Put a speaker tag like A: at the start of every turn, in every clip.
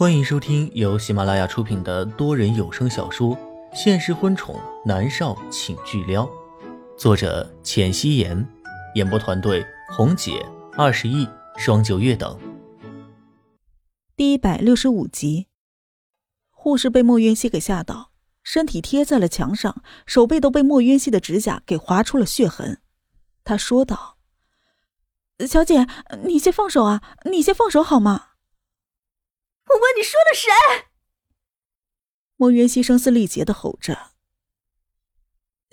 A: 欢迎收听由喜马拉雅出品的多人有声小说《现实婚宠男少请巨撩》，作者：浅汐颜，演播团队：红姐、二十亿、双九月等。
B: 第一百六十五集，护士被莫渊熙给吓到，身体贴在了墙上，手背都被莫渊熙的指甲给划出了血痕。他说道：“小姐，你先放手啊，你先放手好吗？”
C: 我问你说的谁？
B: 莫云溪声嘶力竭的吼着：“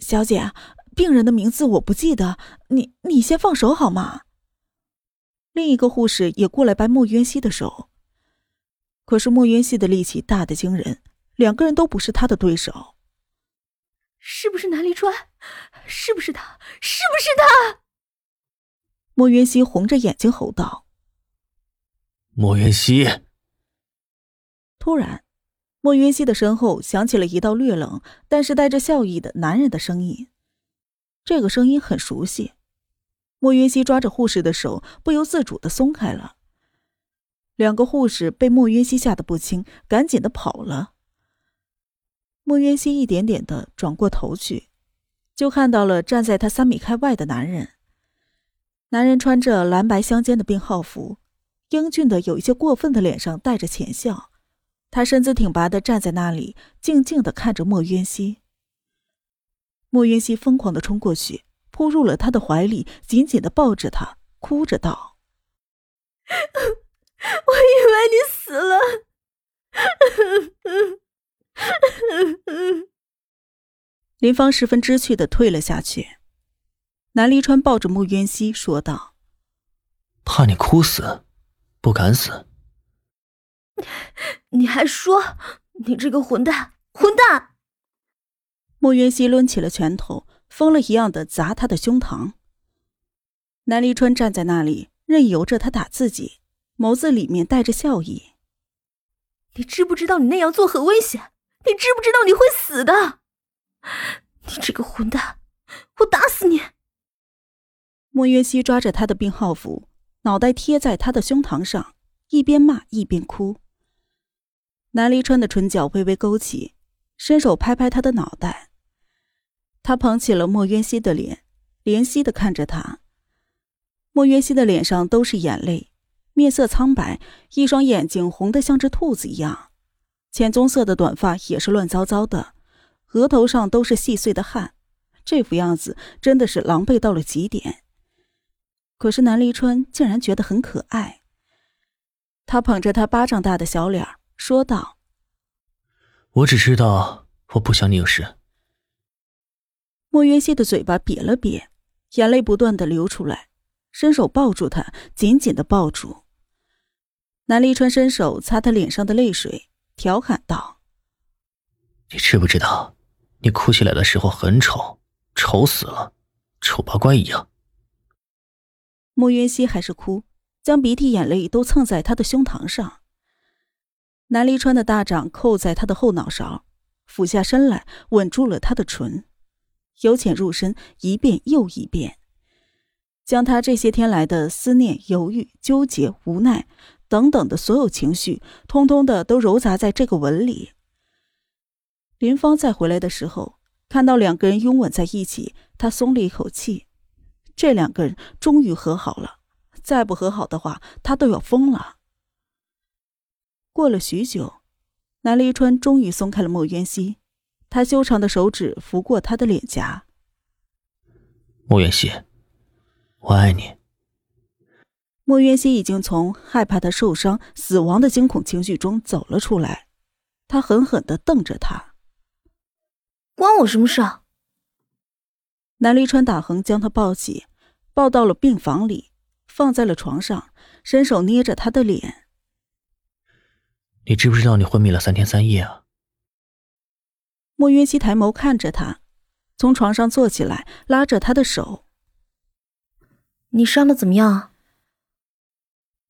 B: 小姐，病人的名字我不记得，你你先放手好吗？”另一个护士也过来掰莫云溪的手，可是莫云溪的力气大的惊人，两个人都不是他的对手。
C: 是不是南离川？是不是他？是不是他？
B: 莫云溪红着眼睛吼道：“
A: 莫云溪！”
B: 突然，莫云熙的身后响起了一道略冷但是带着笑意的男人的声音。这个声音很熟悉。莫云熙抓着护士的手，不由自主的松开了。两个护士被莫云熙吓得不轻，赶紧的跑了。莫云熙一点点的转过头去，就看到了站在他三米开外的男人。男人穿着蓝白相间的病号服，英俊的有一些过分的脸上带着浅笑。他身姿挺拔的站在那里，静静的看着莫渊熙。莫渊熙疯狂的冲过去，扑入了他的怀里，紧紧的抱着他，哭着道：“
C: 我以为你死了。”
B: 林芳十分知趣的退了下去。南离川抱着莫渊熙说道：“
A: 怕你哭死，不敢死。”
C: 你还说你这个混蛋，混蛋！
B: 莫云熙抡起了拳头，疯了一样的砸他的胸膛。南离川站在那里，任由着他打自己，眸子里面带着笑意。
C: 你知不知道你那样做很危险？你知不知道你会死的？你这个混蛋，我打死你！
B: 莫云熙抓着他的病号服，脑袋贴在他的胸膛上，一边骂一边哭。南离川的唇角微微勾起，伸手拍拍他的脑袋。他捧起了莫渊熙的脸，怜惜的看着他。莫渊熙的脸上都是眼泪，面色苍白，一双眼睛红得像只兔子一样，浅棕色的短发也是乱糟糟的，额头上都是细碎的汗，这副样子真的是狼狈到了极点。可是南离川竟然觉得很可爱。他捧着他巴掌大的小脸儿。说道：“
A: 我只知道，我不想你有事。”
B: 莫渊熙的嘴巴瘪了瘪，眼泪不断的流出来，伸手抱住他，紧紧的抱住。南离川伸手擦他脸上的泪水，调侃道：“
A: 你知不知道，你哭起来的时候很丑，丑死了，丑八怪一样。”
B: 莫渊熙还是哭，将鼻涕眼泪都蹭在他的胸膛上。南离川的大掌扣在他的后脑勺，俯下身来吻住了他的唇，由浅入深，一遍又一遍，将他这些天来的思念、犹豫、纠结、无奈等等的所有情绪，通通的都揉杂在这个吻里。林芳再回来的时候，看到两个人拥吻在一起，他松了一口气，这两个人终于和好了，再不和好的话，他都要疯了。过了许久，南离川终于松开了莫渊熙，他修长的手指拂过他的脸颊。
A: 莫渊熙，我爱你。
B: 莫渊熙已经从害怕他受伤、死亡的惊恐情绪中走了出来，他狠狠的瞪着他。
C: 关我什么事啊？
B: 南离川打横将他抱起，抱到了病房里，放在了床上，伸手捏着他的脸。
A: 你知不知道你昏迷了三天三夜啊？
B: 莫云熙抬眸看着他，从床上坐起来，拉着他的手。
C: 你伤的怎么样？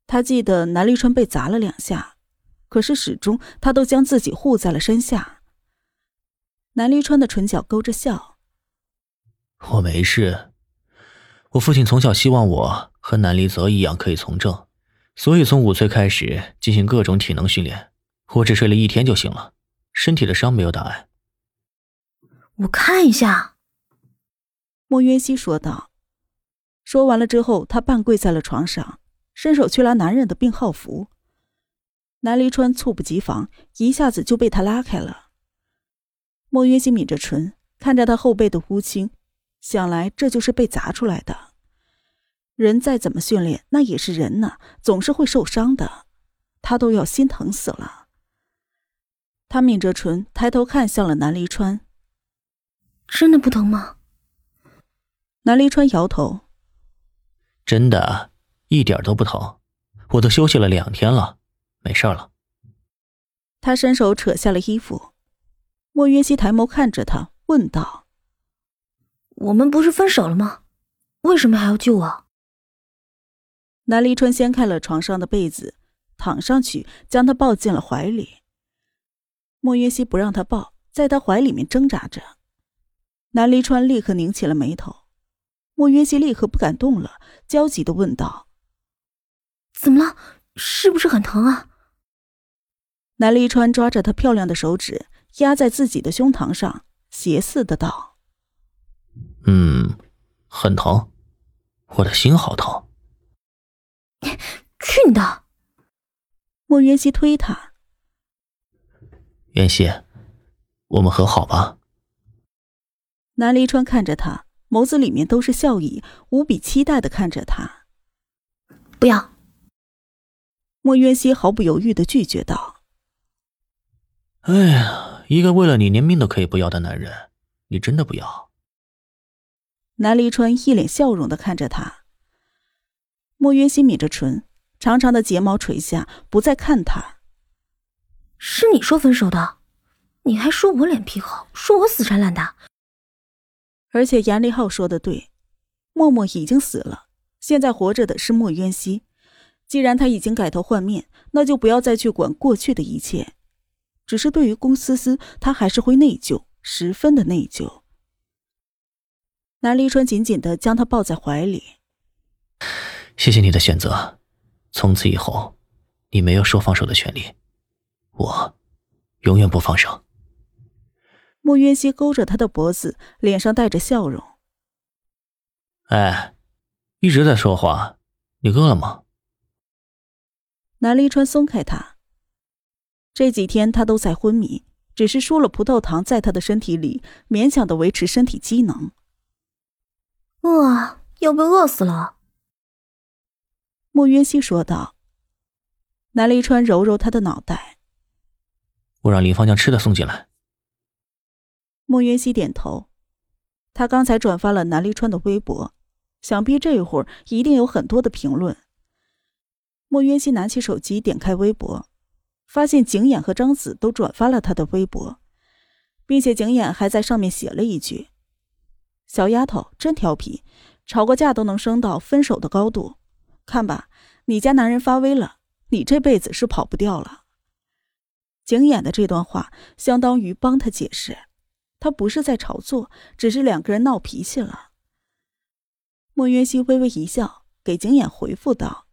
B: 他记得南立川被砸了两下，可是始终他都将自己护在了身下。南立川的唇角勾着笑：“
A: 我没事，我父亲从小希望我和南离泽一样可以从政。”所以从五岁开始进行各种体能训练，我只睡了一天就醒了，身体的伤没有大碍。
C: 我看一下。
B: 莫渊熙说道。说完了之后，他半跪在了床上，伸手去拉男人的病号服。南离川猝不及防，一下子就被他拉开了。莫渊熙抿着唇，看着他后背的乌青，想来这就是被砸出来的。人再怎么训练，那也是人呢，总是会受伤的。他都要心疼死了。他抿着唇，抬头看向了南离川。
C: 真的不疼吗？
B: 南离川摇头。
A: 真的，一点都不疼，我都休息了两天了，没事了。
B: 他伸手扯下了衣服，莫云熙抬眸看着他，问道：“
C: 我们不是分手了吗？为什么还要救我？”
B: 南离川掀开了床上的被子，躺上去，将他抱进了怀里。莫云熙不让他抱，在他怀里面挣扎着。南离川立刻拧起了眉头。莫云熙立刻不敢动了，焦急的问道：“
C: 怎么了？是不是很疼啊？”
B: 南离川抓着她漂亮的手指，压在自己的胸膛上，邪似的道：“
A: 嗯，很疼，我的心好疼。”
C: 去你的！
B: 莫渊熙推他：“
A: 渊熙，我们和好吧。”
B: 南离川看着他。眸子里面都是笑意，无比期待的看着他。
C: 不要。
B: 莫渊熙毫不犹豫的拒绝道：“
A: 哎呀，一个为了你连命都可以不要的男人，你真的不要？”
B: 南离川一脸笑容的看着他。莫渊熙抿着唇，长长的睫毛垂下，不再看他。
C: 是你说分手的，你还说我脸皮厚，说我死缠烂打。
B: 而且严立浩说的对，默默已经死了，现在活着的是莫渊熙。既然他已经改头换面，那就不要再去管过去的一切。只是对于龚思思，他还是会内疚，十分的内疚。南离川紧紧的将她抱在怀里。
A: 谢谢你的选择，从此以后，你没有说放手的权利，我永远不放手。
B: 莫渊熙勾着他的脖子，脸上带着笑容。
A: 哎，一直在说话，你饿了吗？
B: 南离川松开他。这几天他都在昏迷，只是输了葡萄糖在他的身体里，勉强的维持身体机能。
C: 饿，要被饿死了。
B: 莫渊熙说道。南离川揉揉他的脑袋。
A: 我让林芳将吃的送进来。
B: 莫云熙点头，他刚才转发了南离川的微博，想必这会儿一定有很多的评论。莫云熙拿起手机点开微博，发现景琰和张子都转发了他的微博，并且景琰还在上面写了一句：“小丫头真调皮，吵个架都能升到分手的高度。看吧，你家男人发威了，你这辈子是跑不掉了。”景琰的这段话相当于帮他解释。他不是在炒作，只是两个人闹脾气了。莫渊熙微微一笑，给景琰回复道：“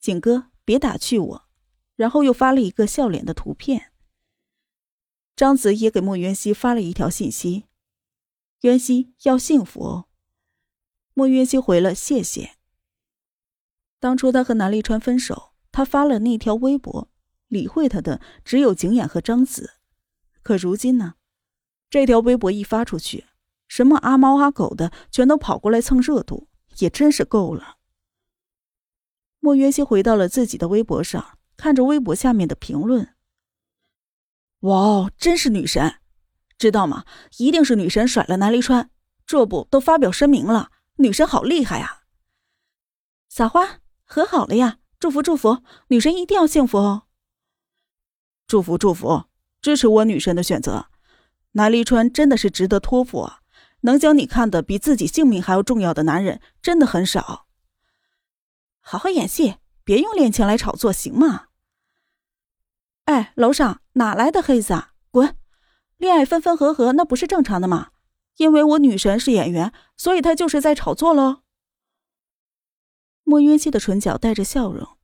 B: 景哥，别打趣我。”然后又发了一个笑脸的图片。张子也给莫渊熙发了一条信息：“渊熙要幸福哦。”莫渊熙回了谢谢。当初他和南立川分手，他发了那条微博，理会他的只有景琰和张子。可如今呢？这条微博一发出去，什么阿猫阿狗的全都跑过来蹭热度，也真是够了。莫约西回到了自己的微博上，看着微博下面的评论。哇哦，真是女神，知道吗？一定是女神甩了南立川，这不都发表声明了？女神好厉害啊！撒花，和好了呀！祝福祝福，女神一定要幸福哦！祝福祝福，支持我女神的选择。南离川真的是值得托付啊！能将你看得比自己性命还要重要的男人，真的很少。好好演戏，别用恋情来炒作，行吗？哎，楼上哪来的黑子啊？滚！恋爱分分合合，那不是正常的吗？因为我女神是演员，所以她就是在炒作喽。莫云熙的唇角带着笑容。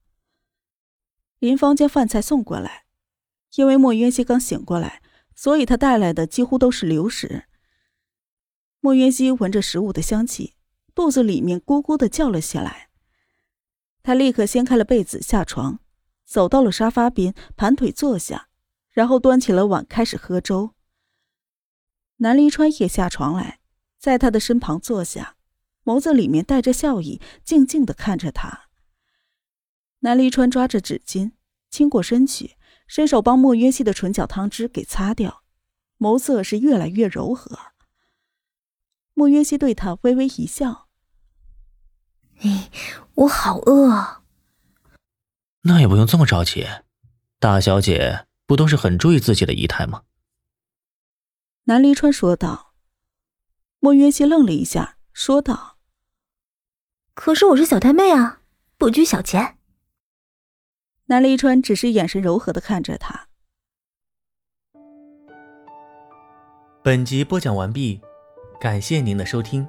B: 林芳将饭菜送过来，因为莫渊熙刚醒过来，所以他带来的几乎都是流食。莫渊熙闻着食物的香气，肚子里面咕咕的叫了起来。他立刻掀开了被子下床，走到了沙发边，盘腿坐下，然后端起了碗开始喝粥。南离川也下床来，在他的身旁坐下，眸子里面带着笑意，静静的看着他。南离川抓着纸巾，倾过身去，伸手帮莫渊熙的唇角汤汁给擦掉，眸色是越来越柔和。莫渊熙对他微微一笑。
C: 哎，我好饿。
A: 那也不用这么着急，大小姐不都是很注意自己的仪态吗？
B: 南离川说道。莫渊熙愣了一下，说道：“
C: 可是我是小太妹啊，不拘小节。”
B: 南离川只是眼神柔和的看着他。
A: 本集播讲完毕，感谢您的收听。